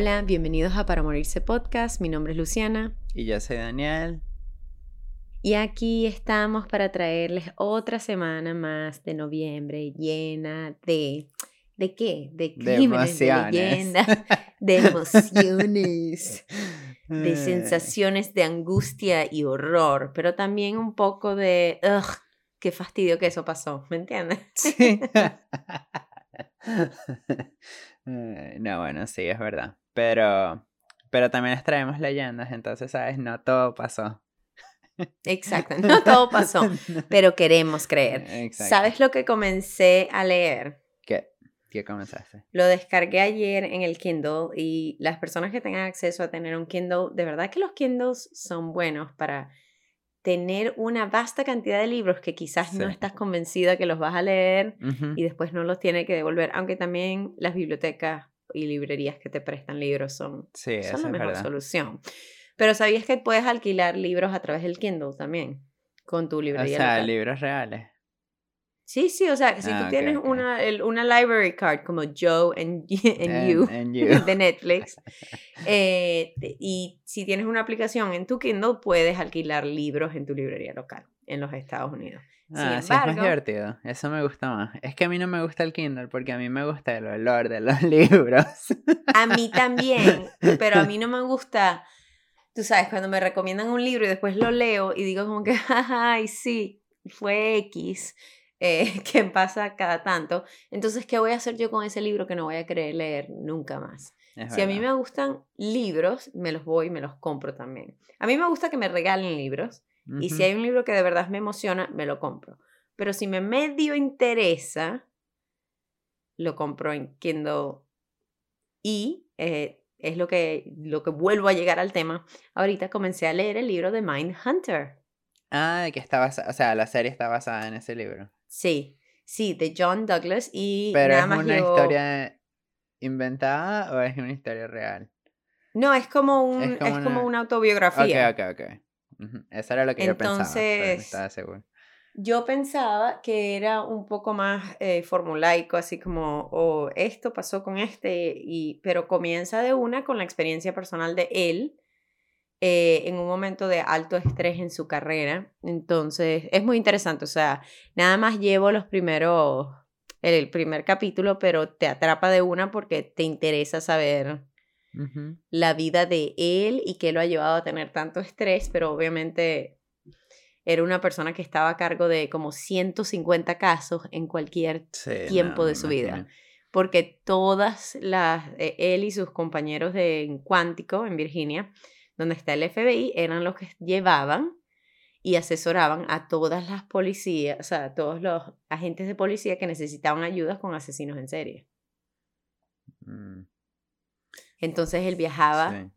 Hola, bienvenidos a Para Morirse Podcast. Mi nombre es Luciana. Y yo soy Daniel. Y aquí estamos para traerles otra semana más de noviembre llena de... ¿De qué? De crímenes, de, leyendas, de emociones, de sensaciones de angustia y horror, pero también un poco de... Ugh, qué fastidio que eso pasó, ¿me entiendes? Sí. No, bueno, sí, es verdad. Pero, pero también les traemos leyendas, entonces, ¿sabes? No todo pasó. Exacto, no todo pasó, pero queremos creer. ¿Sabes lo que comencé a leer? ¿Qué? ¿Qué comenzaste? Lo descargué ayer en el Kindle y las personas que tengan acceso a tener un Kindle, de verdad que los Kindles son buenos para tener una vasta cantidad de libros que quizás no estás convencida que los vas a leer y después no los tiene que devolver, aunque también las bibliotecas y librerías que te prestan libros son, son la mejor solución. Pero ¿sabías que puedes alquilar libros a través del Kindle también? Con tu librería. O sea, libros reales. Sí, sí, o sea, si tú ah, tienes Una, una library card como Joe and, you, de Netflix, eh, y si tienes una aplicación en tu Kindle, puedes alquilar libros en tu librería local en los Estados Unidos. Ah, sí, es más divertido. Eso me gusta más. Es que a mí no me gusta el Kindle porque a mí me gusta el olor de los libros. A mí también, pero a mí no me gusta, tú sabes, cuando me recomiendan un libro y después lo leo y digo como que, ay, sí, fue X eh, que pasa cada tanto. Entonces, ¿qué voy a hacer yo con ese libro que no voy a querer leer nunca más? si a mí me gustan libros, me los voy y me los compro también. A mí me gusta que me regalen libros y si hay un libro que de verdad me emociona, me lo compro. Pero si me medio interesa, lo compro en Kindle y eh, es lo que, lo que vuelvo a llegar al tema. Ahorita comencé a leer el libro de Mind Hunter. Ah, que está basada, o sea, la serie está basada en ese libro. Sí, sí, de John Douglas y Pero nada es más una historia inventada o es una historia real? No, es como un es como, una... autobiografía. Ok, ok, ok. Eso era lo que yo pensaba. Seguro. Yo pensaba que era un poco más eh, formulaico, así como, oh, esto pasó con este, y, pero comienza de una con la experiencia personal de él eh, en un momento de alto estrés en su carrera. Entonces, es muy interesante. O sea, nada más llevo los primeros, el primer capítulo, pero te atrapa de una porque te interesa saber la vida de él y qué lo ha llevado a tener tanto estrés, pero obviamente era una persona que estaba a cargo de como 150 casos en cualquier tiempo de su vida. Porque todas las, eh, él y sus compañeros de Cuántico, en Virginia, donde está el FBI, eran los que llevaban y asesoraban a todas las policías, o sea, a todos los agentes de policía que necesitaban ayuda con asesinos en serie. Mm. Entonces él viajaba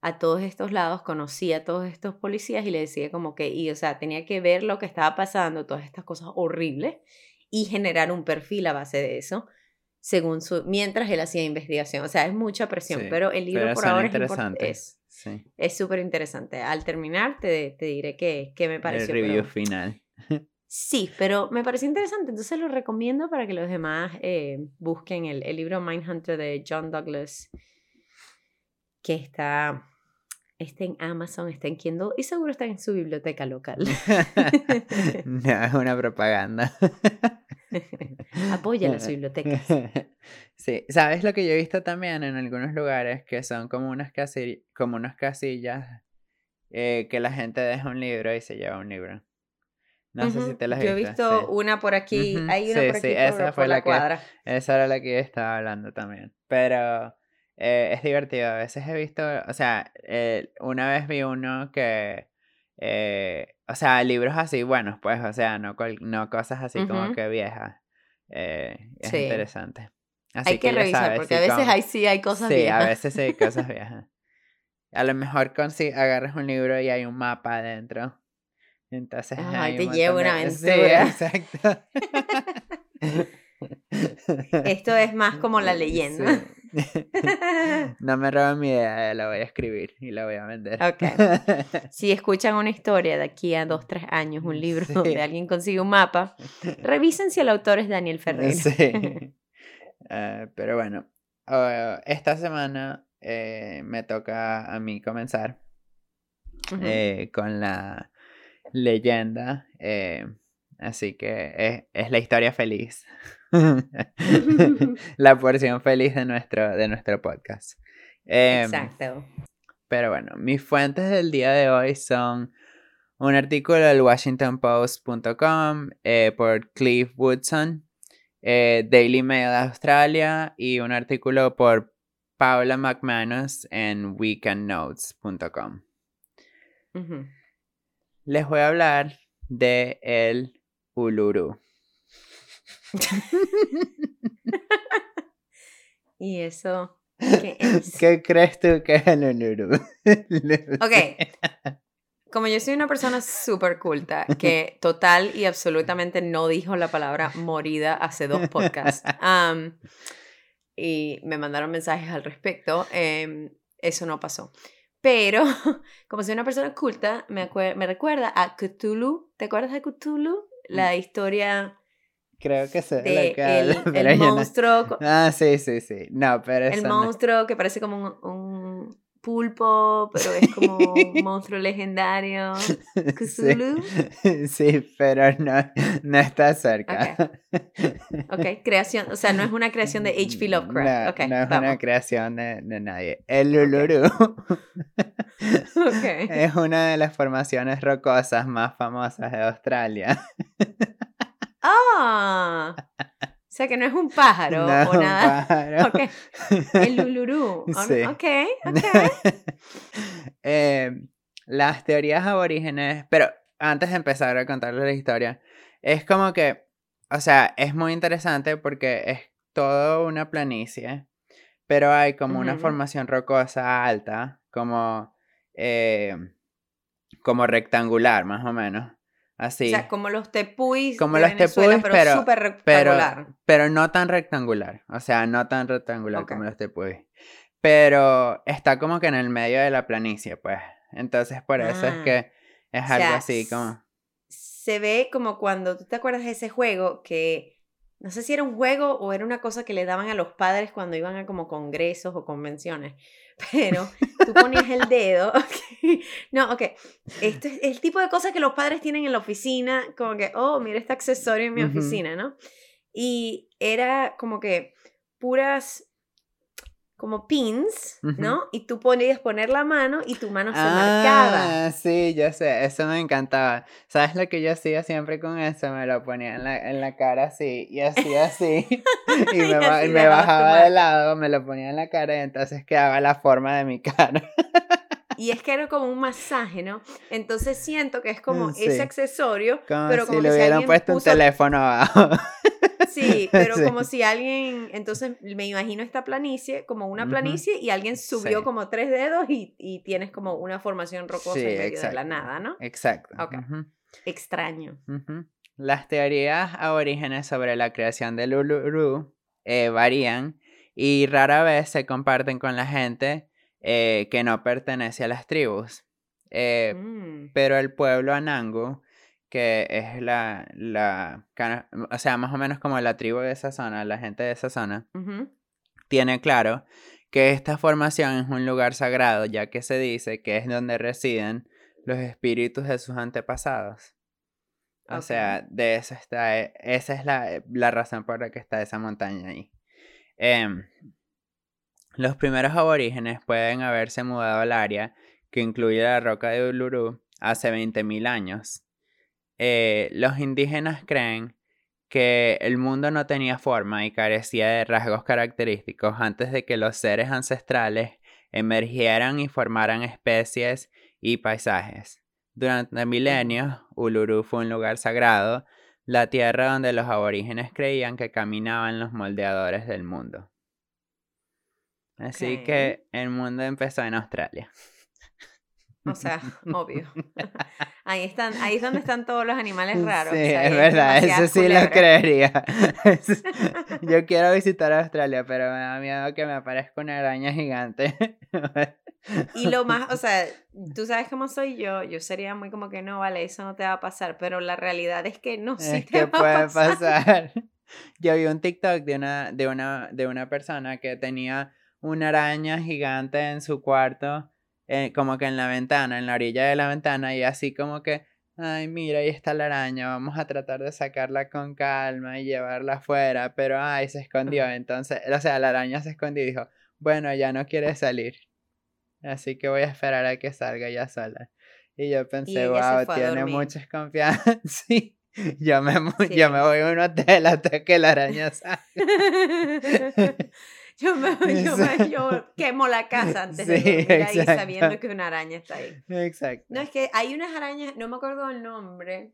a todos estos lados, conocía a todos estos policías y le decía como que, y o sea, tenía que ver lo que estaba pasando, todas estas cosas horribles y generar un perfil a base de eso según su, mientras él hacía investigación. O sea, es mucha presión, pero el libro por ahora es interesante. Es súper interesante. Al terminar te, te diré qué, qué me pareció. El review final. Sí, pero me pareció interesante, entonces lo recomiendo para que los demás eh, busquen el, el libro Mindhunter de John Douglas, que está, está en Amazon, está en Kindle y seguro está en su biblioteca local. no, es una propaganda. Apoya las bibliotecas. Sí, ¿sabes lo que yo he visto también en algunos lugares que son como unas, casillas, como unas casillas eh, que la gente deja un libro y se lleva un libro? No sé si te las Yo he visto una por aquí, hay una por aquí sí, esa fue la, cuadra. esa era la que estaba hablando también. Pero eh, es divertido. A veces he visto, o sea, eh, una vez vi uno que, o sea, libros así buenos, pues, o sea, no, no cosas así como que viejas. es interesante hay que, revisar, porque a veces ahí sí hay cosas viejas. Sí, a veces sí hay cosas viejas. A lo mejor con, si agarras un libro y hay un mapa adentro. Entonces. Ay, te lleva una aventura. Sí, exacto. Esto es más como la leyenda. No me roben mi idea, la voy a escribir y la voy a vender. Okay. Si escuchan una historia de aquí a dos, tres años, un libro donde alguien consigue un mapa, revisen si el autor es Daniel Ferrer. Sí. Eh, pero bueno, ah, esta semana eh, me toca a mí comenzar eh, con la leyenda. eh, así que es, es la historia feliz. la porción feliz de nuestro, de nuestro podcast. Em, Exacto. pero bueno, mis fuentes del día de hoy son un artículo del WashingtonPost.com eh, por Cliff Woodson, eh, Daily Mail de Australia y un artículo por Paula McManus en weekendnotes.com. Les voy a hablar de el Uluru. ¿Y eso qué es? ¿Qué crees tú que es el Uluru? Ok. Como yo soy una persona súper culta que total y absolutamente no dijo la palabra morida hace dos podcasts am, y me mandaron mensajes al respecto, em, eso no pasó. Pero como soy una persona culta, me, me recuerda a Cthulhu. ¿Te acuerdas de Cthulhu? La historia Creo que sé de el, el no- monstruo, Ah, sí, sí, sí. No, pero el eso no. monstruo que parece como un, un pulpo, pero es como un monstruo legendario. Cthulhu. Sí, sí, pero no, no está cerca. Ok, creación, o sea, no es una creación de H.P. Lovecraft. No, ok, no es vamos. una creación de, de nadie. El Uluru Ok. es una de las formaciones rocosas más famosas de Australia. Ah, o sea que no es un pájaro No o nada. pájaro. El Sí. Ok, ok. Eh, las teorías aborígenes, pero antes de empezar a contarles la historia, es como que, o sea, es muy interesante porque es todo una planicie, pero hay como una formación rocosa alta, como, eh, como rectangular, más o menos. Así. O sea, como los tepuis Como de los Venezuela, tepuis, pero, pero- súper pero, rectangular. pero no tan rectangular. O sea, no tan rectangular como los tepuis. Pero está como que en el medio de la planicie, pues. Entonces, por eso es Ah. que es O algo así como. Se ve como cuando, ¿tú te acuerdas de ese juego que... No sé si era un juego o era una cosa que le daban a los padres cuando iban a como congresos o convenciones. Pero tú ponías el dedo. No, ok. Esto es el tipo de cosas que los padres tienen en la oficina. Como que, oh, mira este accesorio en mi oficina, ¿no? Y era como que puras como pins, Ujú. ¿no? Y tú podías poner la mano y tu mano se marcaba. Ah, sí, yo sé, eso me encantaba. ¿Sabes lo que yo hacía siempre con eso? Me lo ponía en la, en la cara así, y así, así. y me, Y así me bajaba de lado, me lo ponía en la cara y entonces quedaba la forma de mi cara. Y es que era como un masaje, ¿no? Entonces siento que es como Mm, sí. ese accesorio, Como pero si como le si hubieran alguien puesto un puso- teléfono abajo. Sí, pero Sí. como si alguien, entonces me imagino esta planicie como una planicie y alguien subió Sí. como tres dedos y, y tienes como una formación rocosa Sí, en medio de la nada, ¿no? Exacto. Ok. Extraño. Las teorías aborígenes sobre la creación del Uluru eh, varían y rara vez se comparten con la gente eh, que no pertenece a las tribus. Eh, Mm, Pero el pueblo Anangu, que es la, la, o sea, más o menos como la tribu de esa zona, la gente de esa zona, tiene claro que esta formación es un lugar sagrado, ya que se dice que es donde residen los espíritus de sus antepasados. O sea, de eso está, eh, esa es la, la razón por la que está esa montaña ahí. Em, los primeros aborígenes pueden haberse mudado al área, que incluye la roca de Uluru, hace 20.000 años. Eh, los indígenas creen que el mundo no tenía forma y carecía de rasgos característicos antes de que los seres ancestrales emergieran y formaran especies y paisajes. Durante milenios, Uluru fue un lugar sagrado, la tierra donde los aborígenes creían que caminaban los moldeadores del mundo. Así que el mundo empezó en Australia. O sea, obvio. Ahí están, ahí es donde están todos los animales raros. Sí, o sea, ahí es verdad, eso sí lo creería. Yo quiero visitar Australia, pero me da miedo que me aparezca una araña gigante. Y lo más, o sea, tú sabes cómo soy yo, yo sería muy como que no, vale, eso no te va a pasar, pero la realidad es que no, sí es te que va a puede pasar. pasar. Yo vi un TikTok de una, de una, de una persona que tenía una araña gigante en su cuarto, eh, como que en la ventana, en la orilla de la ventana, y así como que, ay, mira, ahí está la araña, vamos a tratar de sacarla con calma y llevarla afuera, pero ay, se escondió, entonces, o sea, la araña se escondió y dijo, bueno, ya no quiere salir, así que voy a esperar a que salga ya sola. Y yo pensé, wow, tiene mucha confianza. sí. Yo me, yo me voy a un hotel hasta que la araña salga. yo, me, yo, me, yo quemo la casa antes de dormir ahí sabiendo que una araña está ahí. Exacto. No, es que hay unas arañas, no me acuerdo el nombre,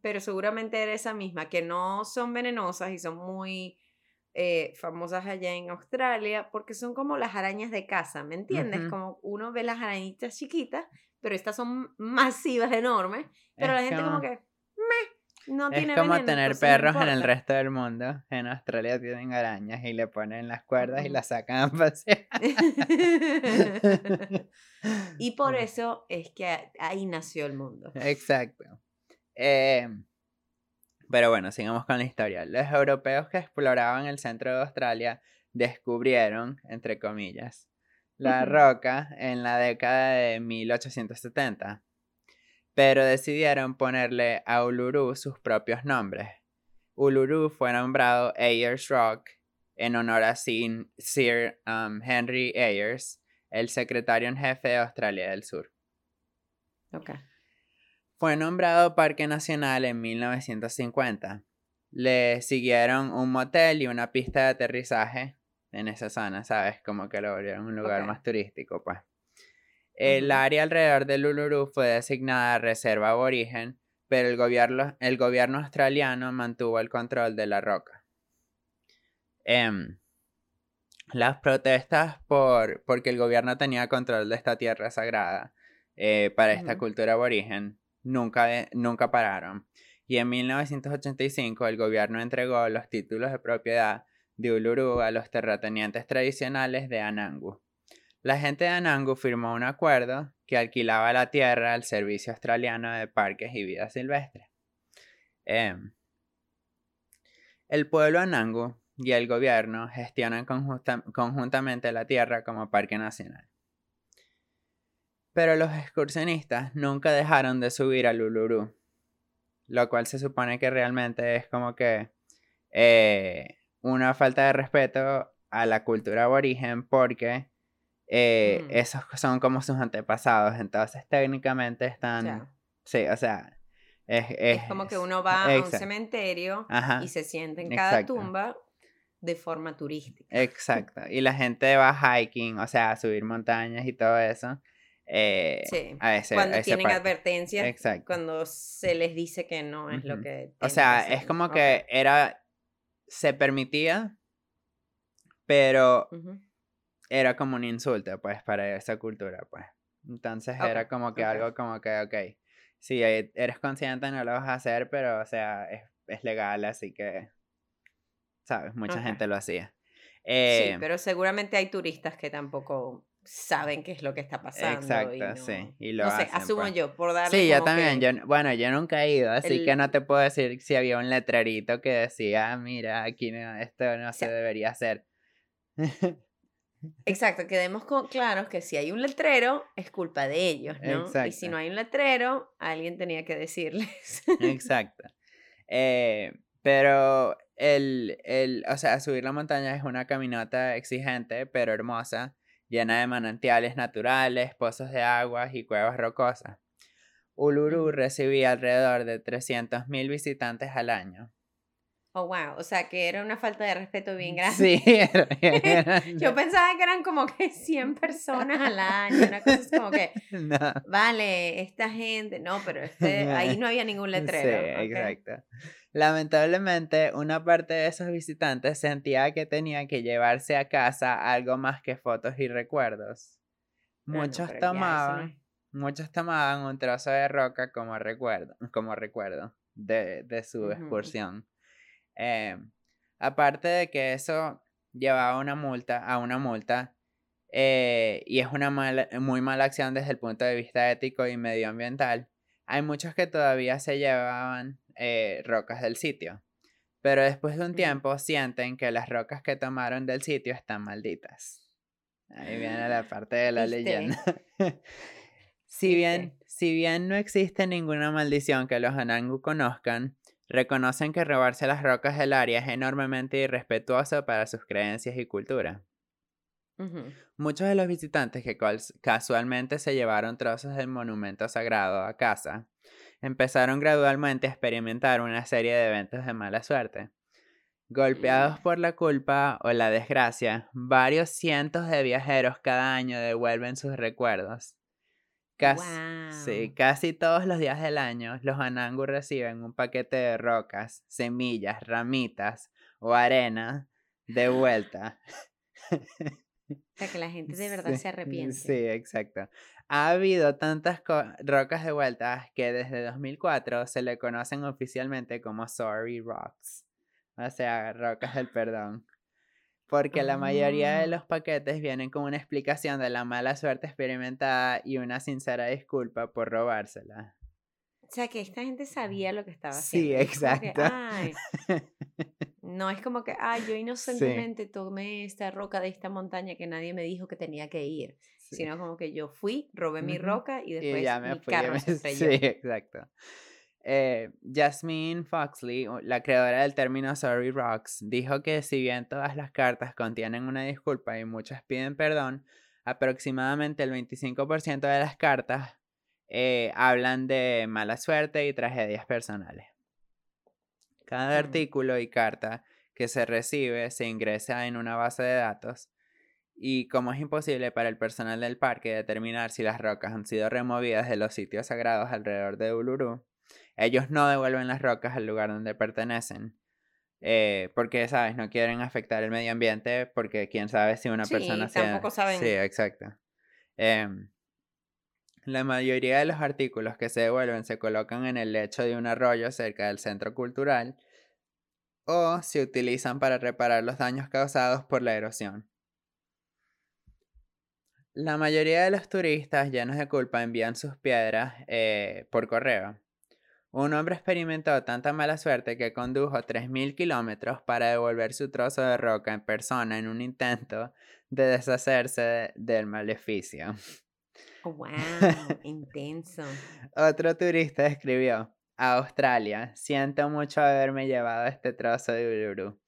pero seguramente era esa misma, que no son venenosas y son muy eh, famosas allá en Australia, porque son como las arañas de casa, ¿me entiendes? Como uno ve las arañitas chiquitas, pero estas son masivas, enormes, pero la gente como que, no es como tener perros en el resto del mundo. En Australia tienen arañas y le ponen las cuerdas y las sacan a pasear. y por eso es que ahí nació el mundo. Exacto. Eh, pero bueno, sigamos con la historia. Los europeos que exploraban el centro de Australia descubrieron, entre comillas, la roca en la década de 1870 pero decidieron ponerle a Uluru sus propios nombres. Uluru fue nombrado Ayers Rock en honor a Sir, um, Henry Ayers, el secretario en jefe de Australia del Sur. Fue nombrado Parque Nacional en 1950. Le siguieron un motel y una pista de aterrizaje en esa zona, ¿sabes? Como que lo volvieron un lugar más turístico, pues. El área alrededor del Uluru fue designada reserva aborigen, pero el gobierno, el gobierno australiano mantuvo el control de la roca. Em, las protestas por porque el gobierno tenía control de esta tierra sagrada eh, para esta cultura aborigen nunca, nunca pararon. Y en 1985 el gobierno entregó los títulos de propiedad de Uluru a los terratenientes tradicionales de Anangu. La gente de Anangu firmó un acuerdo que alquilaba la tierra al Servicio Australiano de Parques y Vida Silvestre. Em, el pueblo Anangu y el gobierno gestionan conjuntamente la tierra como parque nacional. Pero los excursionistas nunca dejaron de subir al Uluru, lo cual se supone que realmente es como que eh, una falta de respeto a la cultura aborigen porque eh, esos son como sus antepasados, entonces técnicamente están... Sí, o sea... Es, es, como que uno va a un cementerio y se siente en cada tumba de forma turística. Exacto. Y la gente va hiking, o sea, a subir montañas y todo eso. Eh, sí. cuando tienen advertencias, cuando se les dice que no es lo que... O sea, es como que era... Se permitía, pero era como un insulto, pues, para esa cultura, pues. Entonces era como que algo como que, ok, si eres consciente no lo vas a hacer, pero, o sea, es, es legal, así que, ¿sabes? Mucha gente lo hacía. sí, eh, pero seguramente hay turistas que tampoco saben qué es lo que está pasando. Exacto, sí. Y lo no sé, asumo pues. yo, por darle Sí, yo también. Yo, bueno, yo nunca he ido, así que no te puedo decir si había un letrerito que decía, mira, aquí no, esto no se debería hacer. Exacto, quedemos claros que si hay un letrero, es culpa de ellos, ¿no? Exacto. Y si no hay un letrero, alguien tenía que decirles. Exacto. Eh, pero el, el, o sea, subir la montaña es una caminata exigente, pero hermosa, llena de manantiales naturales, pozos de aguas y cuevas rocosas. Uluru recibía alrededor de 300.000 visitantes al año. Oh, wow. O sea, que era una falta de respeto bien grande. Sí, Yo pensaba que eran como que 100 personas al año. Una cosa como que, vale, esta gente. No, pero este, ahí no había ningún letrero. Sí, exacto. Lamentablemente, una parte de esos visitantes sentía que tenía que llevarse a casa algo más que fotos y recuerdos. Muchos tomaban, muchos tomaban un trozo de roca como recuerdo, como recuerdo de, de su excursión. Eh, aparte de que eso llevaba una multa, a una multa, eh, y es una muy mala acción desde el punto de vista ético y medioambiental, hay muchos que todavía se llevaban eh, rocas del sitio. Pero después de un tiempo sienten que las rocas que tomaron del sitio están malditas. Ahí viene la parte de la leyenda. si, bien, si bien no existe ninguna maldición que los Anangu conozcan, reconocen que robarse las rocas del área es enormemente irrespetuoso para sus creencias y cultura. Muchos de los visitantes que casualmente se llevaron trozos del monumento sagrado a casa empezaron gradualmente a experimentar una serie de eventos de mala suerte. Golpeados por la culpa o la desgracia, varios cientos de viajeros cada año devuelven sus recuerdos. Casi, casi todos los días del año, los Anangu reciben un paquete de rocas, semillas, ramitas o arena de vuelta. O sea, que la gente de verdad se arrepiente. Sí, exacto. Ha habido tantas rocas de vuelta que desde 2004 se le conocen oficialmente como Sorry Rocks. O sea, rocas del perdón. Porque la mayoría de ah. los paquetes vienen con una explicación de la mala suerte experimentada y una sincera disculpa por robársela. O sea, que esta gente sabía lo que estaba haciendo. Sí, exacto. no es como que, ay, yo inocentemente tomé esta roca de esta montaña que nadie me dijo que tenía que ir. Sino como que yo fui, robé mi roca y después mi carro se estrelló. Sí, exacto. Eh, Jasmine Foxley, la creadora del término Sorry Rocks, dijo que si bien todas las cartas contienen una disculpa y muchas piden perdón, aproximadamente el 25% de las cartas eh, hablan de mala suerte y tragedias personales. Cada artículo y carta que se recibe se ingresa en una base de datos y como es imposible para el personal del parque determinar si las rocas han sido removidas de los sitios sagrados alrededor de Uluru, ellos no devuelven las rocas al lugar donde pertenecen. Eh, porque, ¿sabes? No quieren afectar el medio ambiente porque quién sabe si una persona tampoco saben. Sí, exacto. Em, la mayoría de los artículos que se devuelven se colocan en el lecho de un arroyo cerca del centro cultural o se utilizan para reparar los daños causados por la erosión. La mayoría de los turistas llenos de culpa envían sus piedras eh, por correo. Un hombre experimentó tanta mala suerte que condujo 3.000 kilómetros para devolver su trozo de roca en persona en un intento de deshacerse del maleficio. ¡Wow! Intenso. Otro turista escribió, a Australia, siento mucho haberme llevado este trozo de Uluru.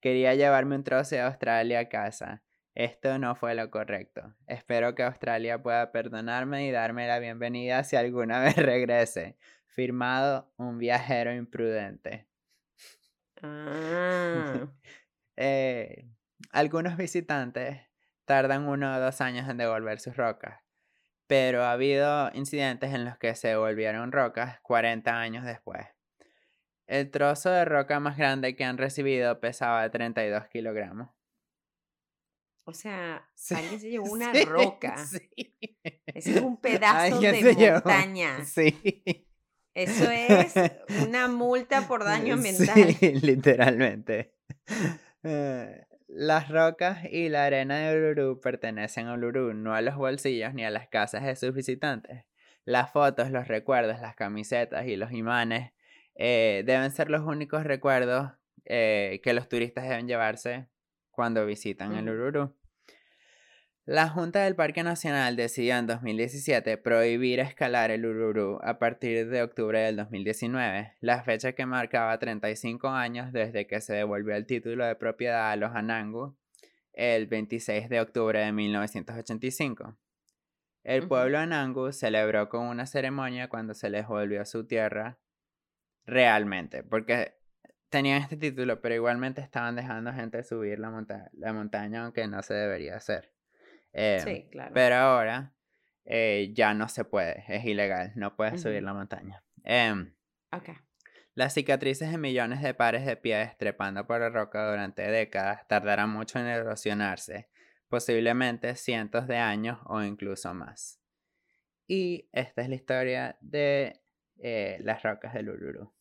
Quería llevarme un trozo de Australia a casa. Esto no fue lo correcto. Espero que Australia pueda perdonarme y darme la bienvenida si alguna vez regrese. Firmado un viajero imprudente. Ah. Eh, algunos visitantes tardan uno o dos años en devolver sus rocas, pero ha habido incidentes en los que se devolvieron rocas 40 años después. El trozo de roca más grande que han recibido pesaba 32 kilogramos. O sea, alguien se llevó una roca. es un pedazo de montaña. Sí. Eso es una multa por daño ambiental. Sí, literalmente. Eh, las rocas y la arena de Uluru pertenecen a Uluru, no a los bolsillos ni a las casas de sus visitantes. Las fotos, los recuerdos, las camisetas y los imanes eh, deben ser los únicos recuerdos eh, que los turistas deben llevarse cuando visitan el Uluru. La Junta del Parque Nacional decidió en 2017 prohibir escalar el Ururu a partir de octubre del 2019, la fecha que marcaba 35 años desde que se devolvió el título de propiedad a los Anangu el 26 de octubre de 1985. El pueblo Anangu celebró con una ceremonia cuando se les volvió su tierra realmente, porque tenían este título, pero igualmente estaban dejando gente subir la, la montaña, aunque no se debería hacer. Em, sí, claro. Pero ahora eh, ya no se puede, es ilegal, no puedes subir la montaña. Eh, Las cicatrices de millones de pares de pies trepando por la roca durante décadas tardarán mucho en erosionarse, posiblemente cientos de años o incluso más. Y esta es la historia de eh, las rocas del Uluru.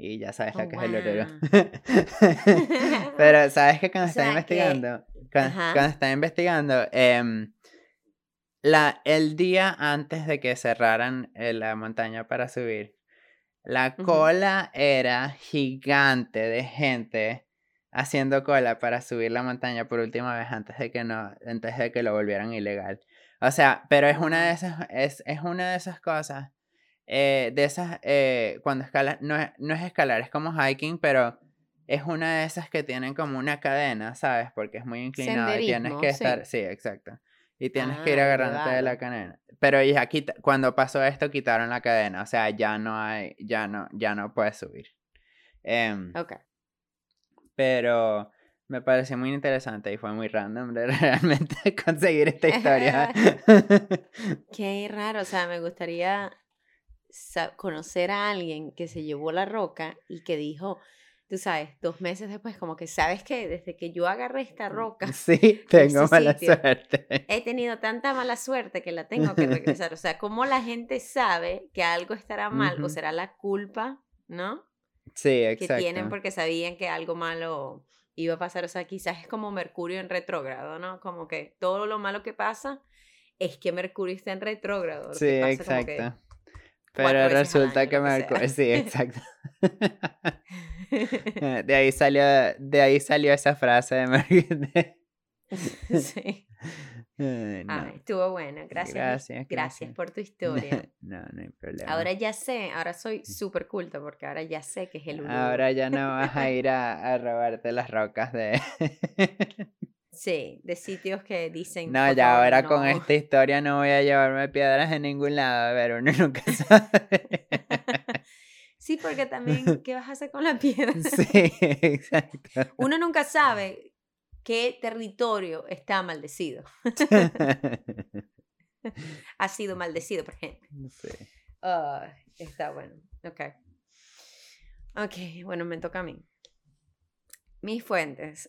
Y ya sabes lo oh, que es el Uluru. Pero sabes que cuando estás investigando, cuando, estaba investigando, em, la, el día antes de que cerraran eh, la montaña para subir, la cola era gigante de gente haciendo cola para subir la montaña por última vez antes de que no, antes de que lo volvieran ilegal. O sea, pero es una de esas, es, es una de esas cosas, eh, de esas, eh, cuando escalas, no es, no es escalar, es como hiking, pero es una de esas que tienen como una cadena, ¿sabes? Porque es muy inclinada y tienes que estar, sí, exacto. Y tienes que ir ah, agarrándote de la cadena. Pero ya cuando pasó esto quitaron la cadena, o sea, ya no hay, ya no, ya no puedes subir. Eh, ok. Pero me pareció muy interesante y fue muy random realmente conseguir esta historia. Qué raro, o sea, me gustaría conocer a alguien que se llevó la roca y que dijo, tú sabes, dos meses después, como que sabes que desde que yo agarré esta roca. Sí, tengo mala suerte. He tenido tanta mala suerte que la tengo que regresar. O sea, ¿cómo la gente sabe que algo estará mal o será la culpa, ¿no? Sí, exacto. Que tienen porque sabían que algo malo iba a pasar. O sea, quizás es como Mercurio en retrógrado, ¿no? Como que todo lo malo que pasa es que Mercurio está en retrógrado. Sí, exacto. Pero resulta que Mercurio, sí, exacto. de ahí salió, de ahí salió esa frase de Mercurio. sí. estuvo bueno, gracias. Gracias, gracias. por tu historia. No, no hay problema. Ahora ya sé, ahora soy súper culta porque ahora ya sé que es el Ahora ya no vas a ir a, a robarte las rocas de... Sí, de sitios que dicen. No, ya ahora con esta historia no voy a llevarme piedras en ningún lado. Ver, uno nunca sabe. Sí, porque también, ¿qué vas a hacer con la piedra? Sí, exacto. Uno nunca sabe qué territorio está maldecido. ha sido maldecido, por ejemplo. Sí. está bueno. Ok. Ok, bueno, me toca a mí. Mis fuentes.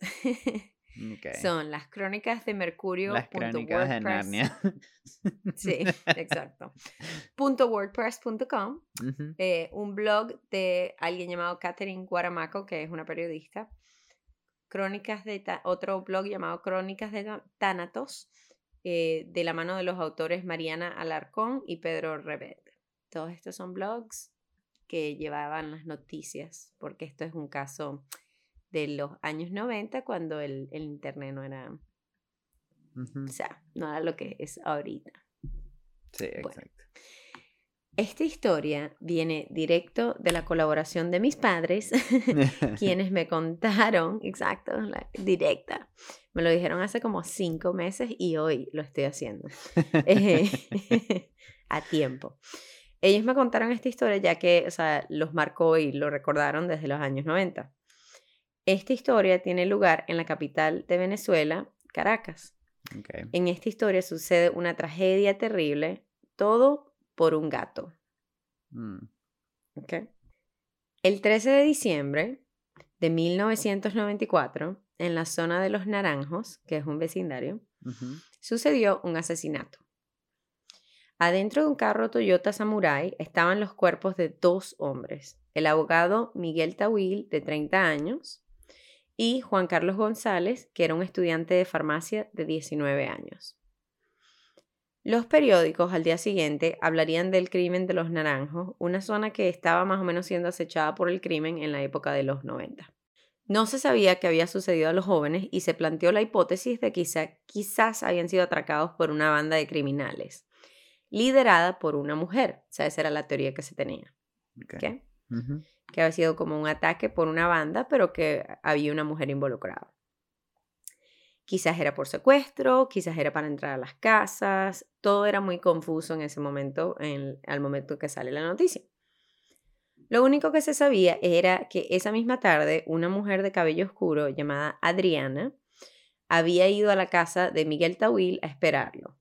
Son las crónicas de Mercurio. Las crónicas de Narnia. sí, exacto. .wordpress.com, eh, un blog de alguien llamado Catherine Guaramaco, que es una periodista. Crónicas de otro blog llamado Crónicas de Tánatos, eh, de la mano de los autores Mariana Alarcón y Pedro Rebet. Todos estos son blogs que llevaban las noticias, porque esto es un caso de los años 90 cuando el, internet no era, o sea, no era lo que es ahorita. Sí, exacto. esta historia viene directo de la colaboración de mis padres, quienes me contaron, exacto, directa. Me lo dijeron hace como cinco meses y hoy lo estoy haciendo. a tiempo. Ellos me contaron esta historia ya que, o sea, los marcó y lo recordaron desde los años 90. Esta historia tiene lugar en la capital de Venezuela, Caracas. En esta historia sucede una tragedia terrible, todo por un gato. Mm. El 13 de diciembre de 1994, en la zona de Los Naranjos, que es un vecindario, sucedió un asesinato. Adentro de un carro Toyota Samurai estaban los cuerpos de dos hombres, el abogado Miguel Tawil, de 30 años, y Juan Carlos González, que era un estudiante de farmacia de 19 años. Los periódicos al día siguiente hablarían del crimen de los Naranjos, una zona que estaba más o menos siendo acechada por el crimen en la época de los 90. No se sabía qué había sucedido a los jóvenes y se planteó la hipótesis de que quizás habían sido atracados por una banda de criminales, liderada por una mujer. O sea, esa era la teoría que se tenía. Okay que había sido como un ataque por una banda, pero que había una mujer involucrada. Quizás era por secuestro, quizás era para entrar a las casas, todo era muy confuso en ese momento, en, al momento que sale la noticia. Lo único que se sabía era que esa misma tarde una mujer de cabello oscuro llamada Adriana había ido a la casa de Miguel Tawil a esperarlo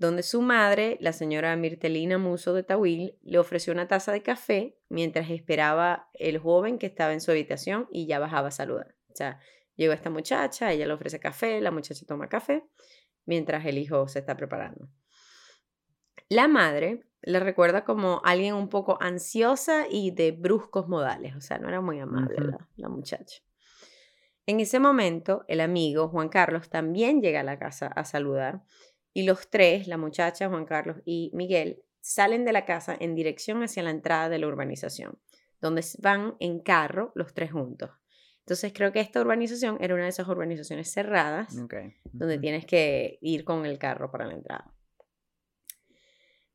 donde su madre, la señora Mirtelina Muso de Tawil, le ofreció una taza de café mientras esperaba el joven que estaba en su habitación y ya bajaba a saludar. O sea, llegó esta muchacha, ella le ofrece café, la muchacha toma café mientras el hijo se está preparando. La madre le recuerda como alguien un poco ansiosa y de bruscos modales, o sea, no era muy amable la, la muchacha. En ese momento, el amigo Juan Carlos también llega a la casa a saludar y los tres, la muchacha, Juan Carlos y Miguel, salen de la casa en dirección hacia la entrada de la urbanización, donde van en carro los tres juntos. Entonces creo que esta urbanización era una de esas urbanizaciones cerradas donde tienes que ir con el carro para la entrada.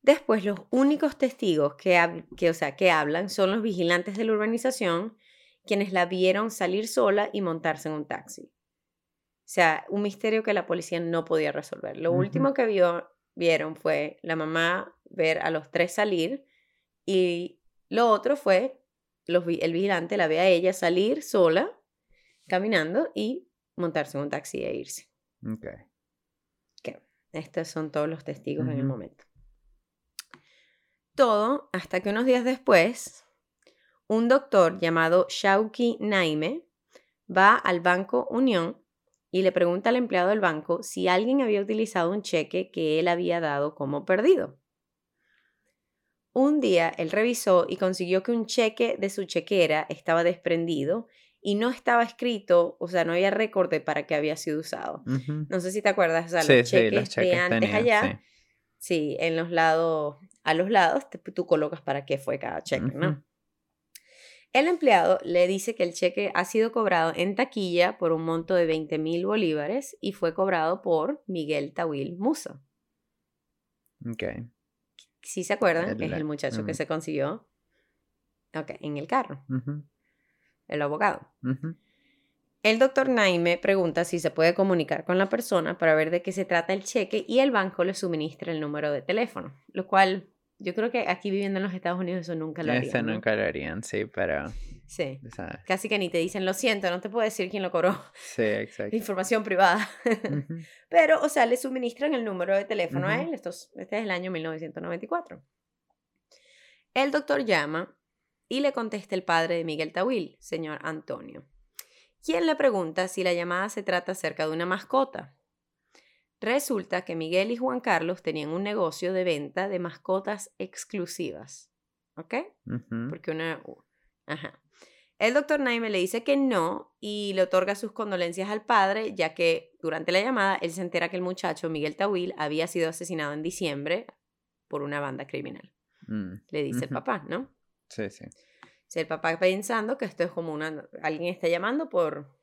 Después, los únicos testigos que, que, o sea, que hablan son los vigilantes de la urbanización, quienes la vieron salir sola y montarse en un taxi. O sea, un misterio que la policía no podía resolver. Lo último que vio, vieron fue la mamá ver a los tres salir y lo otro fue los, el vigilante la ve a ella salir sola, caminando y montarse en un taxi e irse. Ok. Estos son todos los testigos en el momento. Todo hasta que unos días después, un doctor llamado Shauki Naime va al Banco Unión y le pregunta al empleado del banco si alguien había utilizado un cheque que él había dado como perdido. Un día él revisó y consiguió que un cheque de su chequera estaba desprendido y no estaba escrito, o sea, no había récord de para qué había sido usado. Ujú. No sé si te acuerdas, o sea, Sí, los sí, cheques, los de cheques antes tenían, allá, sí. sí, en los lados, a los lados, te- tú colocas para qué fue cada cheque, ¿no? El empleado le dice que el cheque ha sido cobrado en taquilla por un monto de 20 mil bolívares y fue cobrado por Miguel Tawil Musa. Ok. Si se acuerdan, El- es el muchacho que se consiguió ok, en el carro, el abogado. El doctor Naime pregunta si se puede comunicar con la persona para ver de qué se trata el cheque y el banco le suministra el número de teléfono, lo cual yo creo que aquí viviendo en los Estados Unidos eso nunca lo harían. Eso ¿no? nunca lo harían, sí, pero. Sí, ¿sabes? casi que ni te dicen, lo siento, no te puedo decir quién lo cobró, Sí, exacto. información privada. Ujú. Pero, o sea, le suministran el número de teléfono a Ujú. él, estos, este es el año 1994. El doctor llama y le contesta el padre de Miguel Tawil, señor Antonio, quien le pregunta si la llamada se trata acerca de una mascota. Resulta que Miguel y Juan Carlos tenían un negocio de venta de mascotas exclusivas. ¿Ok? Porque una... Ajá. El doctor Naime le dice que no y le otorga sus condolencias al padre, ya que durante la llamada él se entera que el muchacho Miguel Tawil había sido asesinado en diciembre por una banda criminal. Mm. Le dice el papá, ¿no? Sí, sí. O sea, el papá pensando que esto es como una... Alguien está llamando por...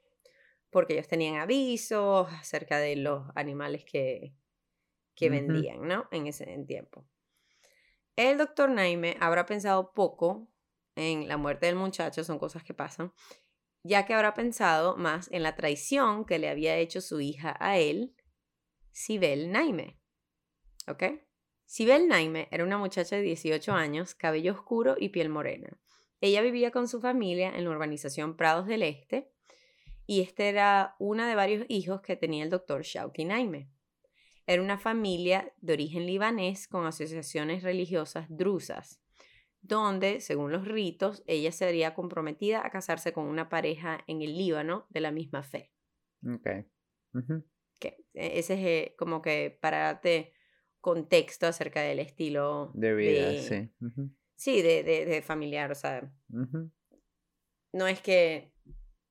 Porque ellos tenían avisos acerca de los animales que, que vendían, ¿no? En ese tiempo. El doctor Naime habrá pensado poco en la muerte del muchacho, son cosas que pasan, ya que habrá pensado más en la traición que le había hecho su hija a él, Sibel Naime. ¿Ok? Sibel Naime era una muchacha de 18 años, cabello oscuro y piel morena. Ella vivía con su familia en la urbanización Prados del Este y esta era una de varios hijos que tenía el doctor Shauki Naime. Era una familia de origen libanés con asociaciones religiosas drusas, donde, según los ritos, ella sería comprometida a casarse con una pareja en el Líbano de la misma fe. Ok. Que ese es eh, como que para darte contexto acerca del estilo De vida, de- sí. Sí, de, de, de familiar, o sea, no es que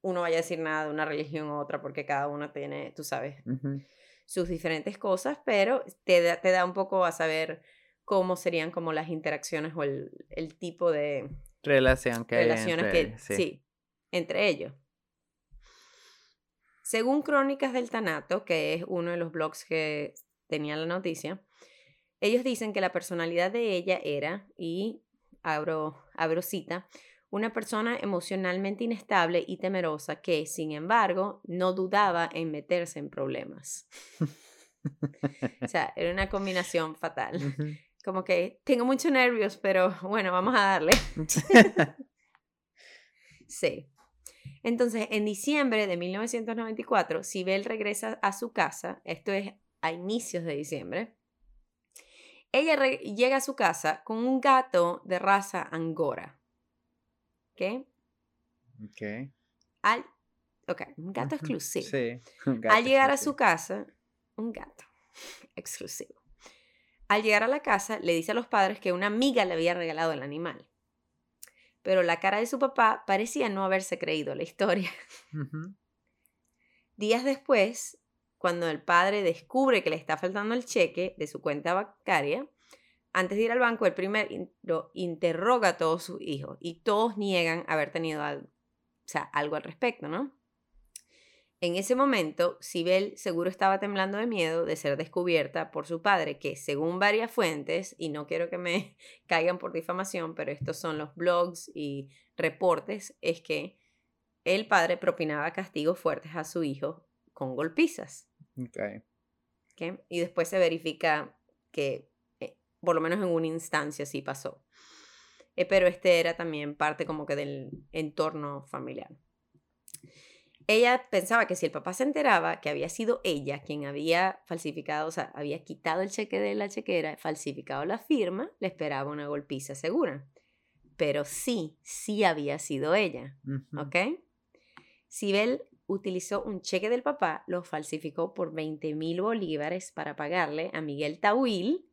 uno vaya a decir nada de una religión u otra porque cada uno tiene, tú sabes, sus diferentes cosas, pero te da, te da un poco a saber cómo serían como las interacciones o el, el tipo de Relación que hay relaciones entre- que, sí. sí, entre ellos. Según Crónicas del Tanato, que es uno de los blogs que tenía la noticia, ellos dicen que la personalidad de ella era, y abro, abro cita, una persona emocionalmente inestable y temerosa que, sin embargo, no dudaba en meterse en problemas. O sea, era una combinación fatal. Como que tengo muchos nervios, pero bueno, vamos a darle. Sí. Entonces, en diciembre de 1994, Sibel regresa a su casa, esto es a inicios de diciembre. Ella llega a su casa con un gato de raza angora. ¿Ok? Ok. Al, ok, un gato exclusivo. Sí. un gato Al llegar a su casa, un gato exclusivo. Al llegar a la casa, le dice a los padres que una amiga le había regalado el animal. Pero la cara de su papá parecía no haberse creído la historia. Días después, cuando el padre descubre que le está faltando el cheque de su cuenta bancaria, antes de ir al banco, el primero interroga a todos sus hijos y todos niegan haber tenido algo, sea, algo al respecto, ¿no? En ese momento, Sibel seguro estaba temblando de miedo de ser descubierta por su padre, que según varias fuentes, y no quiero que me caigan por difamación, pero estos son los blogs y reportes, es que el padre propinaba castigos fuertes a su hijo con golpizas. Ok. ¿ok? Y después se verifica que, por lo menos en una instancia, sí pasó. Eh, pero este era también parte como que del entorno familiar. Ella pensaba que si el papá se enteraba que había sido ella quien había falsificado, o sea, había quitado el cheque de la chequera, falsificado la firma, le esperaba una golpiza segura. Pero sí, sí había sido ella, Ujú. ¿ok? Sibel utilizó un cheque del papá, lo falsificó por 20 mil bolívares para pagarle a Miguel Tawil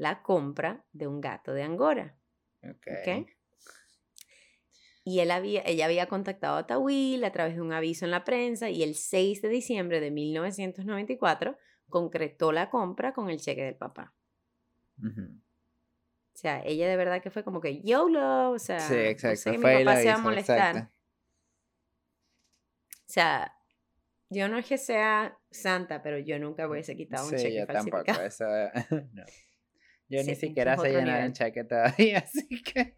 la compra de un gato de Angora. Ok. ¿ok? Y él había, ella había contactado a Tawil a través de un aviso en la prensa y el 6 de diciembre de 1994 concretó la compra con el cheque del papá. O sea, ella de verdad que fue como que YOLO, o sea, Sí, exacto. sé que Fue mi papá se va a molestar. exacto. O sea, yo no es que sea santa, pero yo nunca hubiese quitado un Sí, cheque yo tampoco. falsificado. Eso, no. Yo Sí, ni siquiera sé llenar un cheque todavía, así que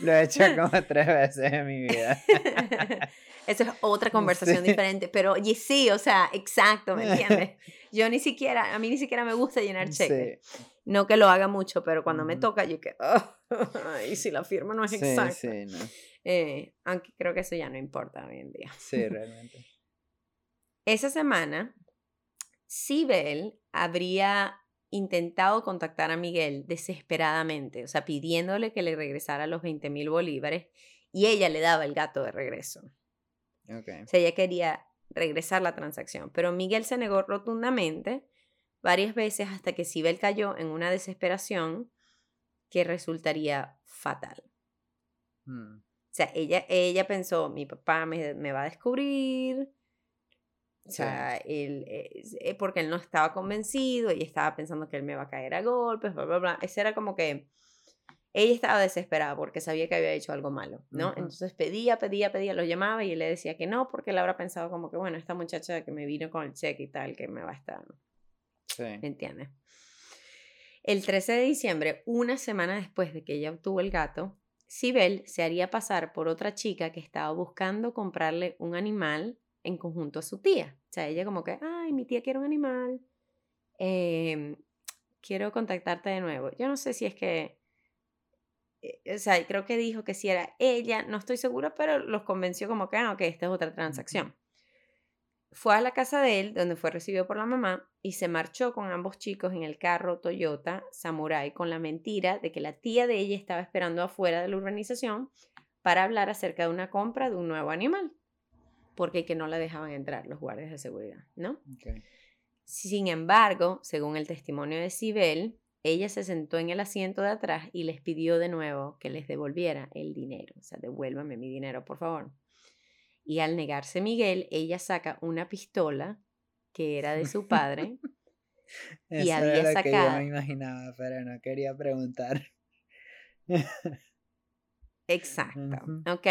lo he hecho como tres veces en mi vida. Eso es otra conversación Sí. diferente, pero oye, sí, o sea, exacto, ¿me entiendes? Yo ni siquiera, a mí ni siquiera me gusta llenar cheques. Sí, No que lo haga mucho, pero cuando me toca, yo que, "Oh, y si la firma no es exacta. sí, no. Eh, aunque creo que eso ya no importa hoy en día. Sí, realmente. Esa semana, Sibel habría intentado contactar a Miguel desesperadamente, o sea, pidiéndole que le regresara los 20 mil bolívares y ella le daba el gato de regreso. Ok. O sea, ella quería regresar la transacción, pero Miguel se negó rotundamente varias veces hasta que Sibel cayó en una desesperación que resultaría fatal. Mm, O sea, ella, ella pensó, mi papá me, me va a descubrir. O Sí. sea, él, eh, eh, porque él no estaba convencido, ella estaba pensando que él me va a caer a golpes, bla, bla, bla. Ese era como que ella estaba desesperada porque sabía que había hecho algo malo, ¿no? Ujú. Entonces pedía, pedía, pedía, lo llamaba y él le decía que no, porque él habrá pensado como que, bueno, esta muchacha que me vino con el cheque y tal, que me va a estar, sí. ¿me entiendes? El 13 de diciembre, una semana después de que ella obtuvo el gato, Sibel se haría pasar por otra chica que estaba buscando comprarle un animal en conjunto a su tía. O sea, ella como que, ay, mi tía quiere un animal, em, quiero contactarte de nuevo. Yo no sé si es que, eh, o sea, creo que dijo que si era ella, no estoy segura, pero los convenció como que, ah, ok, esta es otra transacción. Fue a la casa de él, donde fue recibido por la mamá, y se marchó con ambos chicos en el carro Toyota Samurai con la mentira de que la tía de ella estaba esperando afuera de la urbanización para hablar acerca de una compra de un nuevo animal, porque que no la dejaban entrar los guardias de seguridad, ¿no? Sin embargo, según el testimonio de Sibel, ella se sentó en el asiento de atrás y les pidió de nuevo que les devolviera el dinero. O sea, devuélvame mi dinero, por favor. Y al negarse Miguel, ella saca una pistola que era de su padre. Eso había era lo que yo sacado- me imaginaba, pero no quería preguntar. Exacto. ¿Ok?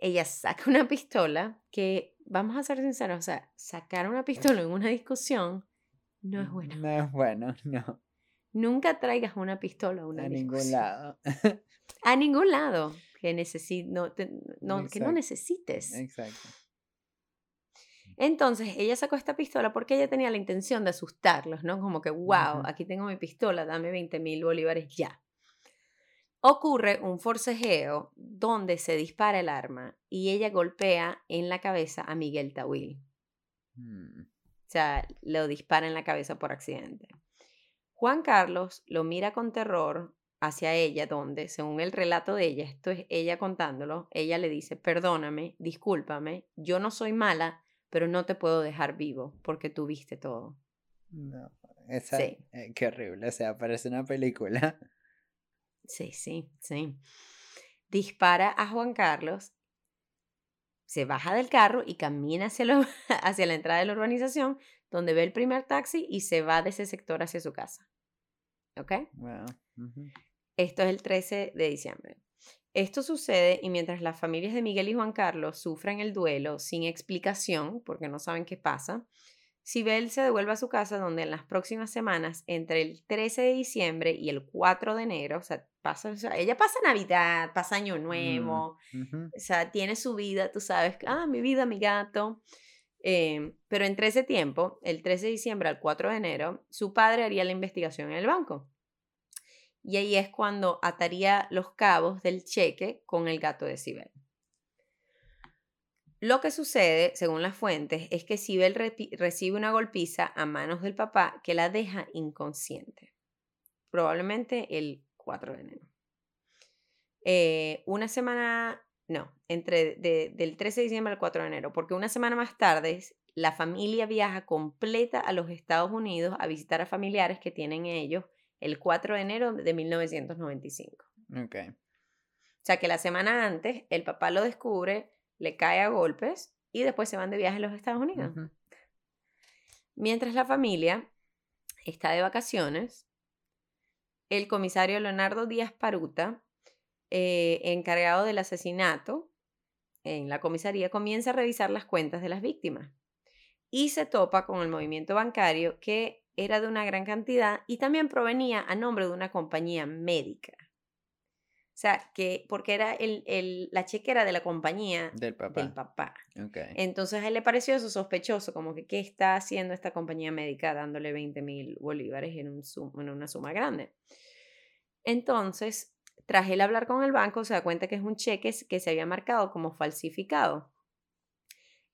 Ella saca una pistola que, vamos a ser sinceros, o sea, sacar una pistola en una discusión no es bueno. No es bueno, no. Nunca traigas una pistola a una A ningún discusión. lado. A ningún lado que, necesi- no, te- no- que no necesites. Exacto. Entonces, ella sacó esta pistola porque ella tenía la intención de asustarlos, ¿no? Como que, wow, aquí tengo mi pistola, dame 20 mil bolívares ya. Ocurre un forcejeo donde se dispara el arma y ella golpea en la cabeza a Miguel Tawil. Mm, O sea, lo dispara en la cabeza por accidente. Juan Carlos lo mira con terror hacia ella, donde, según el relato de ella, esto es ella contándolo, ella le dice, perdóname, discúlpame, yo no soy mala, pero no te puedo dejar vivo porque tú viste todo. No, esa, Sí. eh, qué horrible, o sea, parece una película. Sí, sí, sí. Dispara a Juan Carlos, se baja del carro y camina hacia, lo- hacia la entrada de la urbanización, donde ve el primer taxi y se va de ese sector hacia su casa. ¿Ok? Wow. Esto es el 13 de diciembre. Esto sucede y mientras las familias de Miguel y Juan Carlos sufren el duelo sin explicación, porque no saben qué pasa, Sibel se devuelve a su casa donde en las próximas semanas, entre el 13 de diciembre y el 4 de enero, o sea, pasa, ella pasa Navidad, pasa Año Mm, Nuevo, ujú. o sea, tiene su vida, tú sabes, ah, mi vida, mi gato. Em, pero entre ese tiempo, el 13 de diciembre al 4 de enero, su padre haría la investigación en el banco. Y ahí es cuando ataría los cabos del cheque con el gato de Sibel. Lo que sucede, según las fuentes, es que Sibel recibe una golpiza a manos del papá que la deja inconsciente. Probablemente el 4 de enero. Eh, una semana, no, entre de- del 13 de diciembre al 4 de enero, porque una semana más tarde la familia viaja completa a los Estados Unidos a visitar a familiares que tienen ellos el 4 de enero de 1995. Ok. O sea que la semana antes el papá lo descubre, le cae a golpes y después se van de viaje a los Estados Unidos. Mientras la familia está de vacaciones, el comisario Leonardo Díaz Paruta, eh, encargado del asesinato en la comisaría, comienza a revisar las cuentas de las víctimas y se topa con el movimiento bancario que era de una gran cantidad y también provenía a nombre de una compañía médica. O sea, que porque era el, el- la chequera de la compañía Del papá. del papá. Entonces a él le pareció eso sospechoso, como que qué está haciendo esta compañía médica dándole 20 mil bolívares en, un sum- en una suma grande. Entonces, tras él hablar con el banco, se da cuenta que es un cheque que se había marcado como falsificado.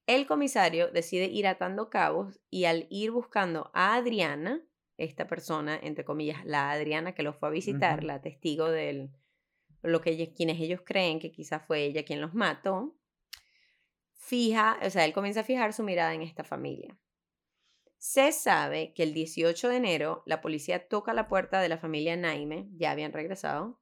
El comisario decide ir atando cabos y al ir buscando a Adriana, esta persona, entre comillas, la Adriana que lo fue a visitar, la testigo del lo que ellos- quienes ellos creen que quizás fue ella quien los mató, fija, o sea, él comienza a fijar su mirada en esta familia. Se sabe que el 18 de enero la policía toca la puerta de la familia Naime, ya habían regresado.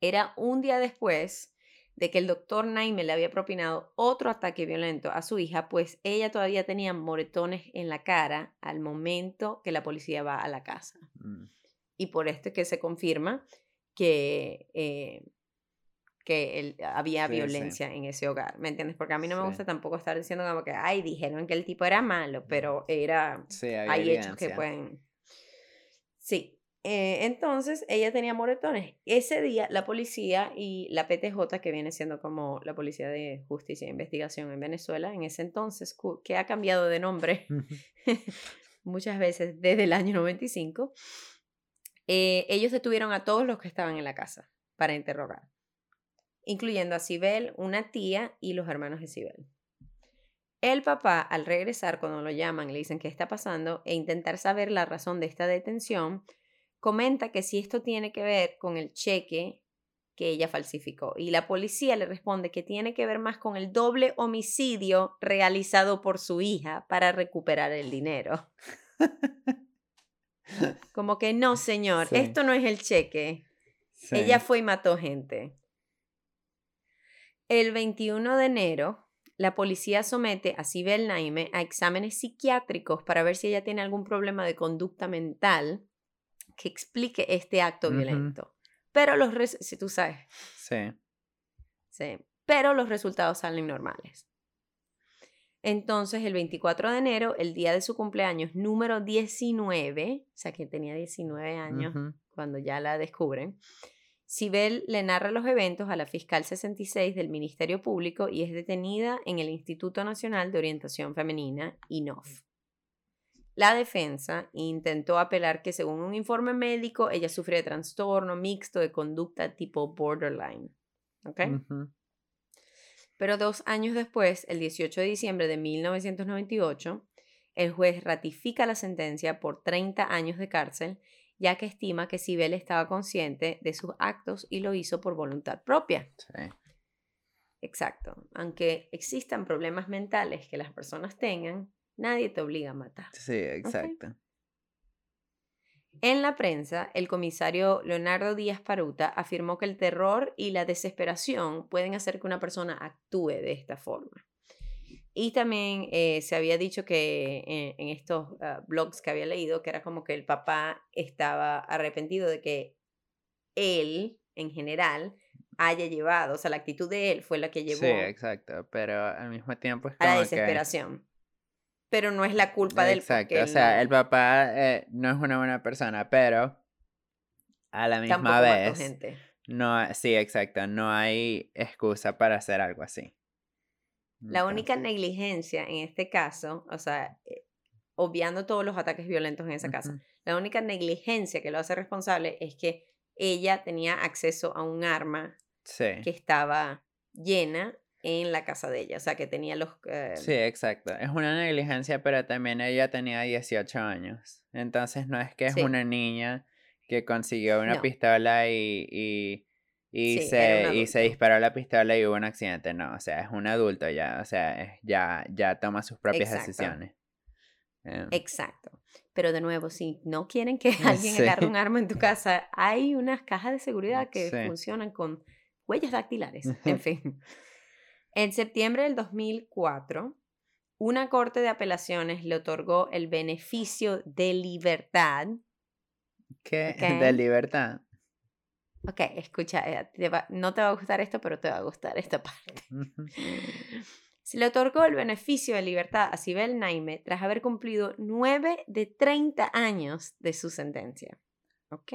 Era un día después de que el doctor Naime le había propinado otro ataque violento a su hija, pues ella todavía tenía moretones en la cara al momento que la policía va a la casa. Mm. Y por esto es que se confirma que, eh, que el- había Sí, sí. violencia en ese hogar, ¿me entiendes? Porque a mí no me Sí. gusta tampoco estar diciendo como que, ay, dijeron que el tipo era malo, pero era, Sí, hay hechos que pueden... Sí. Eh, entonces, ella tenía moretones. Ese día, la policía y la PTJ, que viene siendo como la Policía de Justicia e Investigación en Venezuela, en ese entonces, que ha cambiado de nombre muchas veces desde el año 95, eh, ellos detuvieron a todos los que estaban en la casa para interrogar, incluyendo a Sibel, una tía y los hermanos de Sibel. El papá, al regresar, cuando lo llaman, le dicen qué está pasando e intentar saber la razón de esta detención, comenta que si esto tiene que ver con el cheque que ella falsificó. Y la policía le responde que tiene que ver más con el doble homicidio realizado por su hija para recuperar el dinero. Como que no, señor, Sí. esto no es el cheque. Sí. Ella fue y mató gente. El 21 de enero, la policía somete a Sibel Naime a exámenes psiquiátricos para ver si ella tiene algún problema de conducta mental que explique este acto violento. Pero los, si tú sabes, Sí. Sí, pero los resultados salen normales. Entonces, el 24 de enero, el día de su cumpleaños número 19, o sea que tenía 19 años cuando ya la descubren, Sibel le narra los eventos a la fiscal 66 del Ministerio Público y es detenida en el Instituto Nacional de Orientación Femenina, INOF. La defensa intentó apelar que según un informe médico ella sufría de trastorno mixto de conducta tipo borderline. ¿ok? Ujú. Pero dos años después, el 18 de diciembre de 1998, el juez ratifica la sentencia por 30 años de cárcel, ya que estima que Sibel estaba consciente de sus actos y lo hizo por voluntad propia. Sí. Exacto. Aunque existan problemas mentales que las personas tengan, nadie te obliga a matar. Sí, exacto. En la prensa, el comisario Leonardo Díaz Paruta afirmó que el terror y la desesperación pueden hacer que una persona actúe de esta forma. Y también eh, se había dicho que en, en estos ah, blogs que había leído, que era como que el papá estaba arrepentido de que él, en general, haya llevado, o sea, la actitud de él fue la que llevó Sí, exacto, pero al mismo tiempo es a la desesperación. Pero no es la culpa del Exacto, o sea, no- el papá eh, no es una buena persona, pero a la misma tampoco vez, gente. no, sí, exacto, no hay excusa para hacer algo así. La única negligencia en este caso, o sea, eh, obviando todos los ataques violentos en esa casa, la única negligencia que lo hace responsable es que ella tenía acceso a un arma Sí, que estaba llena en la casa de ella, o sea, que tenía los... eh, sí, exacto. Es una negligencia, pero también ella tenía 18 años. Entonces no es que es Sí. una niña que consiguió una No. pistola y, y, y Sí, se, y se disparó la pistola y hubo un accidente. No, o sea, es un adulto ya, o sea, es- ya, ya toma sus propias Exacto. decisiones. Em, Exacto. Pero de nuevo, si no quieren que alguien Sí. agarre un arma en tu casa, hay unas cajas de seguridad que funcionan con huellas dactilares. En fin. En septiembre del 2004, una corte de apelaciones le otorgó el beneficio de libertad. ¿Qué? Ok. De libertad. Ok, escucha, eh, te va- no te va a gustar esto, pero te va a gustar esta parte. Se le otorgó el beneficio de libertad a Sibel Naime tras haber cumplido 9 de 30 años de su sentencia. ¿Ok?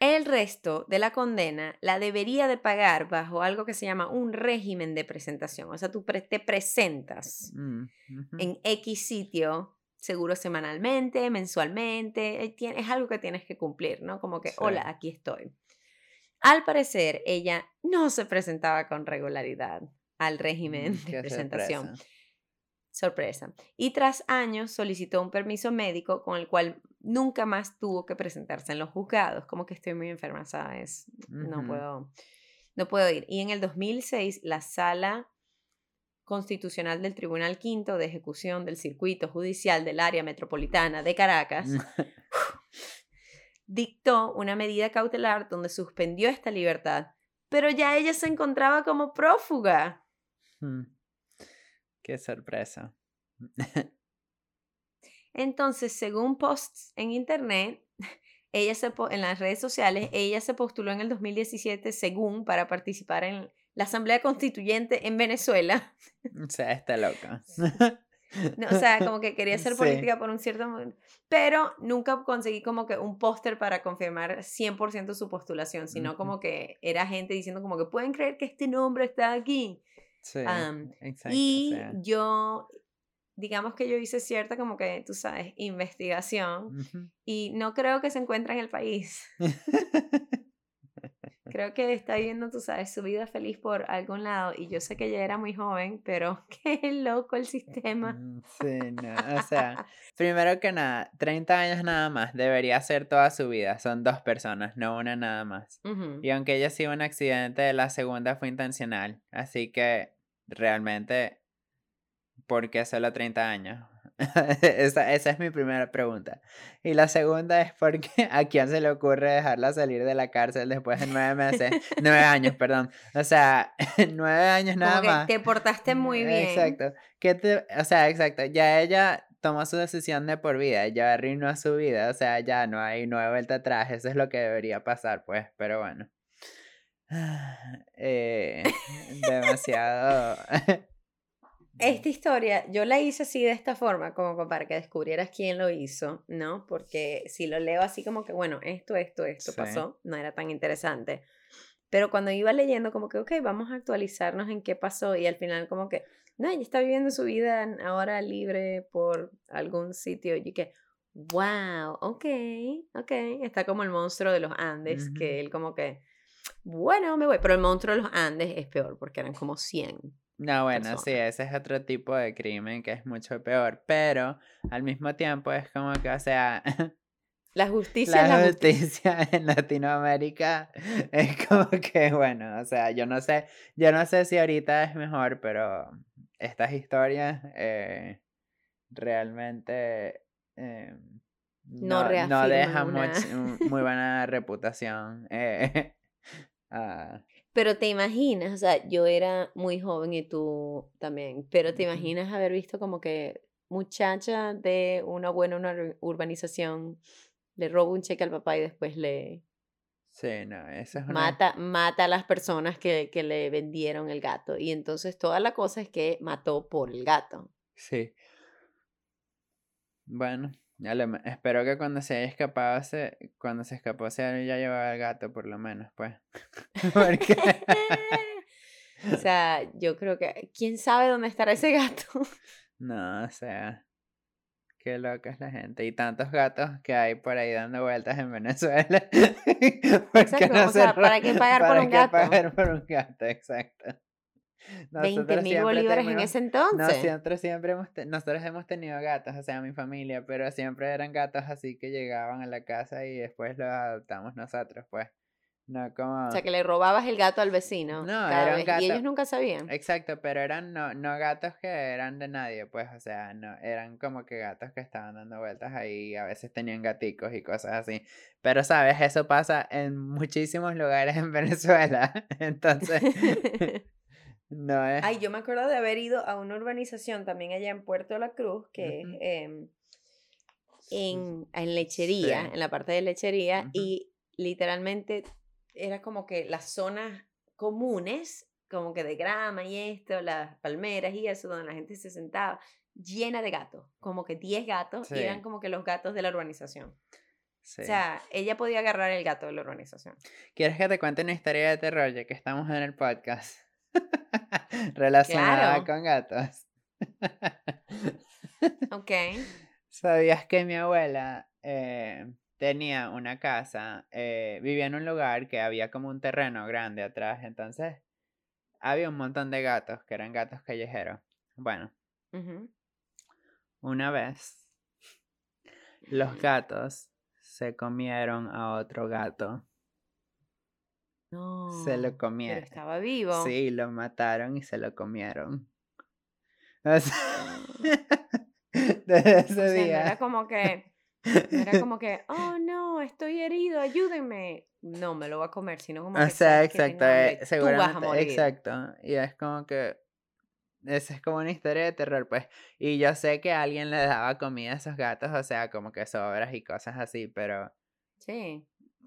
El resto de la condena la debería de pagar bajo algo que se llama un régimen de presentación. O sea, tú te presentas Mm, en X sitio, seguro semanalmente, mensualmente, eh, es algo que tienes que cumplir, ¿no? Como que, Sí. hola, aquí estoy. Al parecer, ella no se presentaba con regularidad al régimen Mm, de presentación. sorpresa. Sorpresa. Y tras años solicitó un permiso médico con el cual nunca más tuvo que presentarse en los juzgados. Como que estoy muy enferma, ¿sabes? No puedo, no puedo ir. Y en el 2006, la sala constitucional del Tribunal Quinto de Ejecución del Circuito Judicial del Área Metropolitana de Caracas dictó una medida cautelar donde suspendió esta libertad, pero ya ella se encontraba como prófuga. Mm. Qué sorpresa. Entonces, según posts en internet, ella se en las redes sociales, ella se postuló en el 2017 según para participar en la Asamblea Constituyente en Venezuela. O sea, está loca. No, o sea, como que quería hacer Sí. política por un cierto momento, pero nunca conseguí como que un póster para confirmar 100% su postulación, sino como que era gente diciendo como que pueden creer que este nombre está aquí. Sí, exacto. o y sea, yo, digamos que yo hice cierta como que, tú sabes, investigación y no creo que se encuentre en el país. Creo que está viviendo, tú sabes, su vida feliz por algún lado y yo sé que ella era muy joven, pero qué loco el sistema. Mm, Sí, no, o sea, primero que nada, 30 años nada más, debería ser toda su vida, son dos personas, no una nada más. Y aunque ella sido un accidente, la segunda fue intencional, así que realmente, ¿por qué solo 30 años? esa, esa es mi primera pregunta. Y la segunda es por qué a quién se le ocurre dejarla salir de la cárcel después de nueve meses, nueve años, perdón. O sea, nueve años nada Como que más. te portaste muy bien. Exacto. ¿Qué te, o sea, exacto. Ya ella tomó su decisión de por vida, ya arruinó su vida, o sea, ya no hay nueva vuelta atrás, eso es lo que debería pasar, pues, pero bueno. Eh, demasiado. Esta historia yo la hice así de esta forma, como para que descubrieras quién lo hizo, ¿no? Porque si lo leo así como que, bueno, esto, esto, esto Sí. pasó, no era tan interesante. Pero cuando iba leyendo, como que, ok, vamos a actualizarnos en qué pasó y al final como que, no, ella está viviendo su vida ahora libre por algún sitio y que, wow, ok, ok, está como el monstruo de los Andes, que él como que, bueno, me voy, pero el monstruo de los Andes es peor porque eran como 100. No, bueno, sí, ese es otro tipo de crimen que es mucho peor, pero al mismo tiempo es como que, o sea, La justicia la la justicia. justicia en Latinoamérica es como que, bueno, o sea, yo no sé, yo no sé si ahorita es mejor, pero estas historias eh, realmente eh, No no, no reafirman dejan una- much- un- muy buena reputación. eh, ah, Pero te imaginas, o sea, yo era muy joven y tú también, pero te imaginas haber visto como que muchacha de una buena una ur- urbanización le roba un cheque al papá y después le Sí, no, eso es una... Mata, mata a las personas que, que le vendieron el gato. Y entonces toda la cosa es que mató por el gato. Sí. Bueno, a lo me- espero que cuando se haya escapado, se, cuando se escapó se haya llevado el gato, por lo menos, pues. Porque... o sea, yo creo que. ¿Quién sabe dónde estará ese gato? No, o sea, qué loca es la gente. Y tantos gatos que hay por ahí dando vueltas en Venezuela. ¿Por qué Exacto, no o se sea, ¿para qué pagar por un qué gato? pagar por un gato? Exacto. 20 Nosotros mil bolívares en tenemos- ese entonces. Nosotros siempre hemos, nosotros hemos tenido gatos, o sea, mi familia, pero siempre eran gatos así que llegaban a la casa y después los adoptamos nosotros, pues. No como... O sea, que le robabas el gato al vecino. No, cada era un vez, gato. Y ellos nunca sabían. Exacto, pero eran no, no gatos que eran de nadie, pues, o sea, no, eran como que gatos que estaban dando vueltas ahí, a veces tenían gaticos y cosas así. Pero, ¿sabes? Eso pasa en muchísimos lugares en Venezuela, entonces, no es... Ay, yo me acuerdo de haber ido a una urbanización también allá en Puerto La Cruz, que Ujú. es em, en, en lechería, Sí. en la parte de lechería, Ujú. y literalmente era como que las zonas comunes, como que de grama y esto, las palmeras y eso, donde la gente se sentaba, llena de gatos, como que 10 gatos, y eran Sí. como que los gatos de la urbanización. Sí. O sea, ella podía agarrar el gato de la urbanización. ¿Quieres que te cuente una historia de terror ya que estamos en el podcast? Relacionada Claro. con gatos. Ok. ¿Sabías que mi abuela eh, tenía una casa, eh, vivía en un lugar que había como un terreno grande atrás, entonces había un montón de gatos que eran gatos callejeros. Bueno, una vez los gatos se comieron a otro gato. No. Se lo Pero comieron. estaba vivo. Sí, lo mataron y se lo comieron. O sea, desde ese O sea, no día. era como que, no era como que, oh no, estoy herido, ayúdenme. No, me lo voy a comer, sino como O que sea, que exacto, hambre, eh, tú vas a seguramente, morir. exacto. Y es como que esa es como una historia de terror, pues. Y yo sé que alguien le daba comida a esos gatos, o sea, como que sobras y cosas así, pero Sí.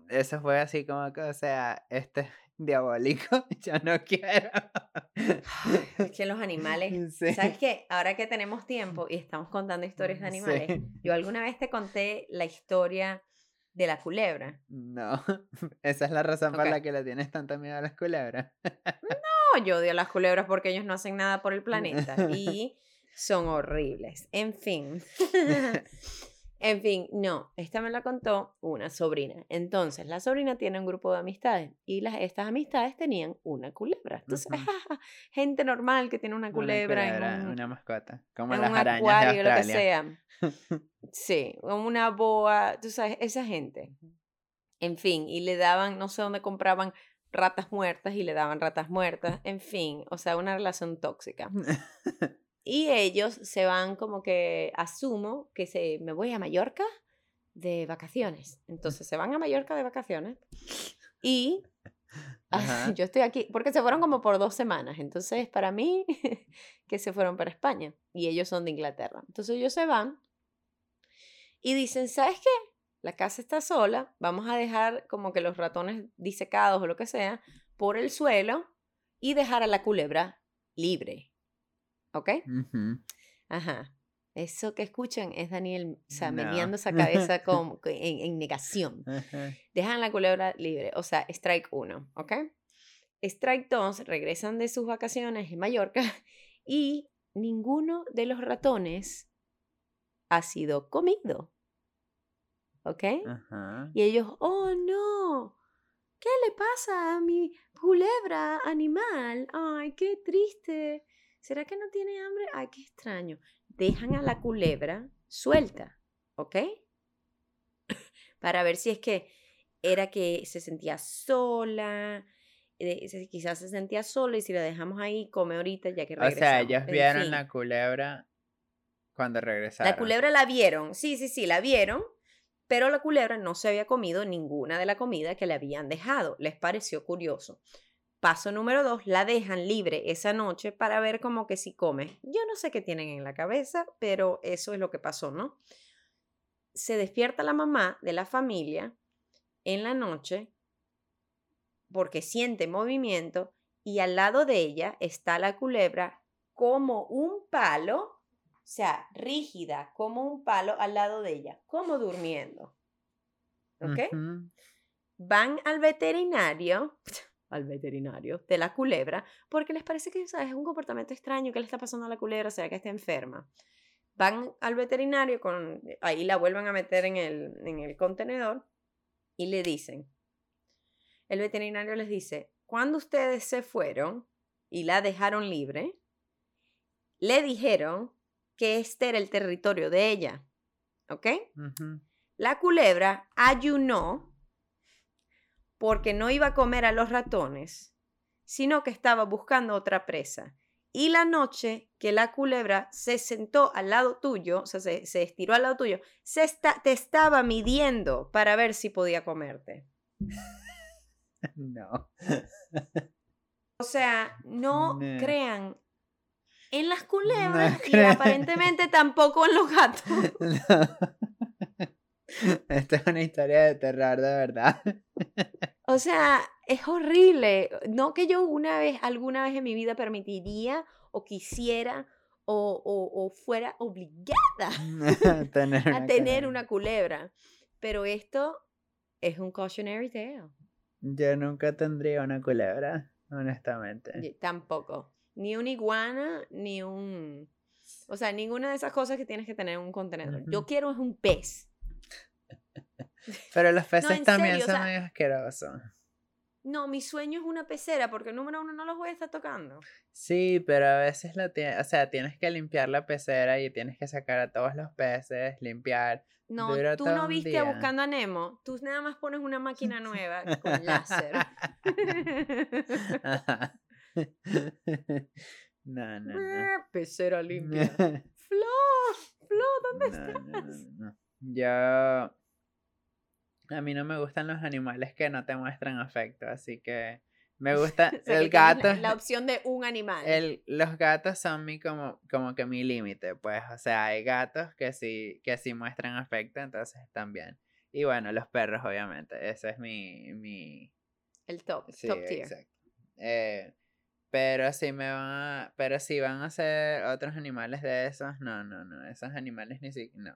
Eso fue así como que, o sea, este es diabólico, yo no quiero. Es que los animales, Sí. ¿sabes qué? Ahora que tenemos tiempo y estamos contando historias de animales, Sí. yo alguna vez te conté la historia de la culebra. No, esa es la razón por Ok. la que le tienes tanto miedo a las culebras. No, yo odio a las culebras porque ellos no hacen nada por el planeta y son horribles. En fin. En fin, no, esta me la contó una sobrina. Entonces, la sobrina tiene un grupo de amistades y las, estas amistades tenían una culebra. Entonces, gente normal que tiene una Una culebra, culebra, en un, una mascota, como en las un arañas acuario, de lo que sea. Sí, o una boa, tú sabes, esa gente. En fin, y le daban, no sé dónde compraban ratas muertas y le daban ratas muertas. En fin, o sea, una relación tóxica. Y ellos se van como que, asumo que se, me voy a Mallorca de vacaciones. Entonces se van a Mallorca de vacaciones y Ajá. yo estoy aquí, porque se fueron como por dos semanas. Entonces para mí que se fueron para España y ellos son de Inglaterra. Entonces ellos se van y dicen, ¿sabes qué? La casa está sola, vamos a dejar como que los ratones disecados o lo que sea por el suelo y dejar a la culebra libre. ¿Ok? Ujú. Ajá. Eso que escuchan es Daniel, o sea, No. meneando esa cabeza con, en, en negación. Dejan la culebra libre, o sea, strike 1, ¿ok? Strike 2, regresan de sus vacaciones en Mallorca y ninguno de los ratones ha sido comido. ¿Ok? Ajá. Y ellos, oh no, ¿qué le pasa a mi culebra animal? Ay, qué triste. ¿Será que no tiene hambre? Ay, qué extraño. Dejan a la culebra suelta, ¿ok? Para ver si es que era que se sentía sola, eh, quizás se sentía sola y si la dejamos ahí, come ahorita ya que O regresamos. sea, ellos En vieron fin. la culebra cuando regresaron. La culebra la vieron, sí, sí, sí, la vieron, pero la culebra no se había comido ninguna de la comida que le habían dejado. Les pareció curioso. Paso número dos, la dejan libre esa noche para ver como que si come. Yo no sé qué tienen en la cabeza, pero eso es lo que pasó, ¿no? Se despierta la mamá de la familia en la noche porque siente movimiento y al lado de ella está la culebra como un palo, o sea, rígida, como un palo al lado de ella, como durmiendo. ¿Ok? Van al veterinario, al veterinario de la culebra, porque les parece que es un comportamiento extraño que le está pasando a la culebra, o sea, que está enferma. Van al veterinario, con, ahí la vuelven a meter en el, en el contenedor y le dicen, el veterinario les dice, cuando ustedes se fueron y la dejaron libre, le dijeron que este era el territorio de ella. ¿Ok? La culebra ayunó porque no iba a comer a los ratones, sino que estaba buscando otra presa. Y la noche que la culebra se sentó al lado tuyo, o sea, se, estiró al lado tuyo, se te estaba midiendo para ver si podía comerte. No. O sea, no, crean en las culebras y aparentemente tampoco en los gatos. Esta es una historia de terror, de verdad. O sea, es horrible. No que yo una vez, alguna vez en mi vida permitiría o quisiera o, fuera obligada a tener una culebra. Pero esto es un cautionary tale. Yo nunca tendría una culebra, honestamente. tampoco. Ni una iguana, ni un... O sea, ninguna de esas cosas que tienes que tener en un contenedor. Yo quiero es un pez. Pero los peces también son muy asquerosos. No, mi sueño es una pecera porque número uno no los voy a estar tocando. Sí, pero a veces lo tienes, o sea, tienes que limpiar la pecera y tienes que sacar a todos los peces, limpiar. No, tú no viste Buscando a Nemo. Tú nada más pones una máquina nueva con láser. no, no, no. Pecera limpia. Flo, Flo, ¿dónde estás? Yo a mí no me gustan los animales que no te muestran afecto, así que me gusta el gato. La, opción de un animal. El, los gatos son mi como, como que mi límite, pues. O sea, hay gatos que sí, que sí muestran afecto, entonces también. Y bueno, los perros, obviamente. Ese es mi. mi... El top, top tier. Exacto. Eh, pero si me van a, pero si van a ser otros animales de esos, no, no, no. Esos animales ni siquiera. No.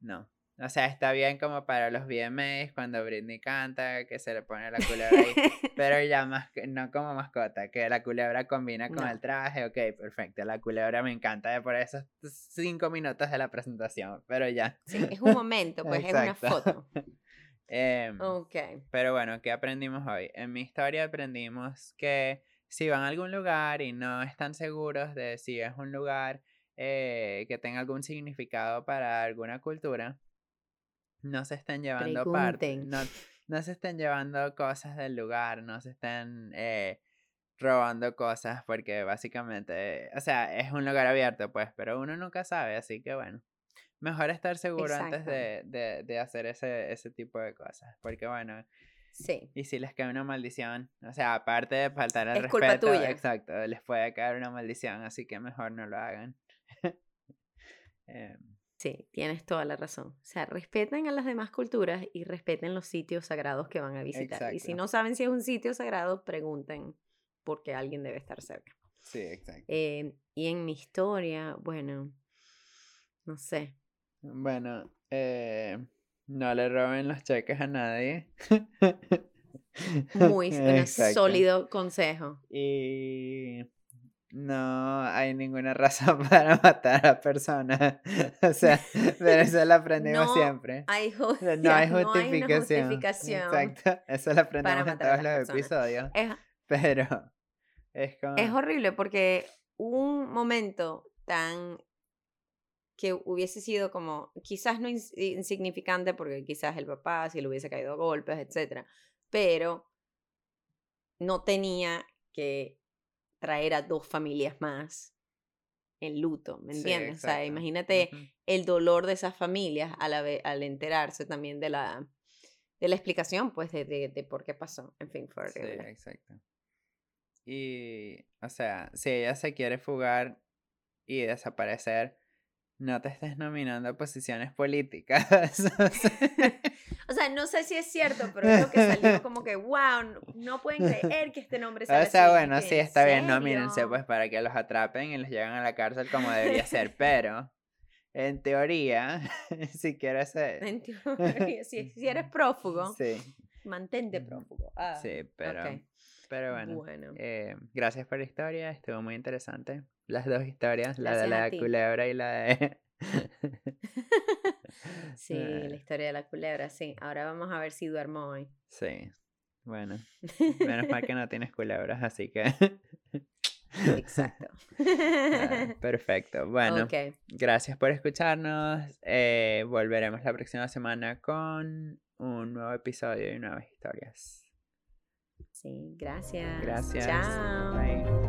No. O sea, está bien como para los VMAs cuando Britney canta, que se le pone la culebra ahí, pero ya más, no como mascota, que la culebra combina con el traje, ok, perfecto, la culebra me encanta por esos cinco minutos de la presentación, pero ya. Sí, es un momento, pues es una foto. Em, ok. Pero bueno, ¿qué aprendimos hoy? En mi historia aprendimos que si van a algún lugar y no están seguros de si es un lugar eh, que tenga algún significado para alguna cultura, no se estén llevando parte, no, no, se estén llevando cosas del lugar, no se estén eh, robando cosas, porque básicamente, o sea, es un lugar abierto, pues, pero uno nunca sabe, así que bueno, mejor estar seguro antes de, de, de, hacer ese, ese tipo de cosas, porque bueno. Sí. Y si les cae una maldición, o sea, aparte de faltar el es respeto, culpa tuya. exacto, les puede caer una maldición, así que mejor no lo hagan. Eh, Sí, tienes toda la razón. O sea, respeten a las demás culturas y respeten los sitios sagrados que van a visitar. Y si no saben si es un sitio sagrado, pregunten porque alguien debe estar cerca. Sí, exacto. Eh, y en mi historia, bueno, no sé. Bueno, eh, no le roben los cheques a nadie. Muy sólido consejo. Y no hay ninguna razón para matar a personas. O sea, pero eso lo aprendimos siempre. Hay no hay justificación. Exacto. Eso lo aprendemos en todos los episodios. pero es como... Es horrible porque un momento tan que hubiese sido como, quizás no insignificante porque quizás el papá si le hubiese caído a golpes, etc. Pero no tenía que traer a dos familias más en luto, ¿me entiendes? o sea, imagínate el dolor de esas familias al, al enterarse también de la, de la explicación, pues, de, de, por qué pasó. En fin, fue Sí, exacto. Y, o sea, si ella se quiere fugar y desaparecer, no te estés nominando a posiciones políticas. sea, no sé si es cierto, pero es lo que salió como que, wow, no pueden creer que este nombre sale O sea, así". bueno, ¿En sí, está bien, no mírense pues para que los atrapen y los lleven a la cárcel como debería ser, pero en teoría, si quieres ser... En teoría, si, si eres prófugo, Sí, mantente prófugo. Ah, sí, pero, pero bueno. Bueno. eh, gracias por la historia, estuvo muy interesante. Las dos historias, la de la culebra y la de... Sí, la historia de la culebra, sí. Ahora vamos a ver si duermo hoy. sí, bueno, menos mal que no tienes culebras, así que... Exacto. Ah, Perfecto, bueno. Ok. Gracias por escucharnos. eh, volveremos la próxima semana con un nuevo episodio y nuevas historias. Sí, gracias. Gracias. Chao. Bye.